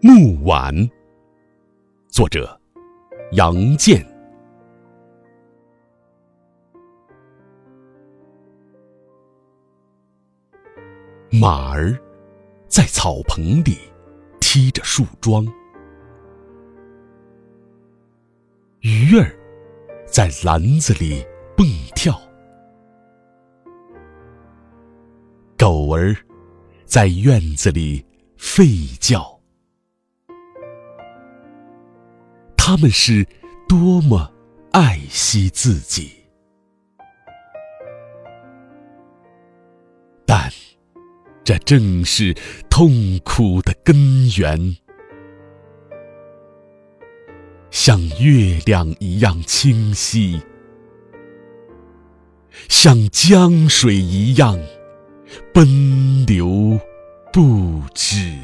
木碗，作者杨健。马儿在草棚里踢着树桩，鱼儿在篮子里蹦跳，狗儿在院子里吠叫。他们是多么爱惜自己，但这正是痛苦的根源。像月亮一样清晰，像江水一样奔流不止。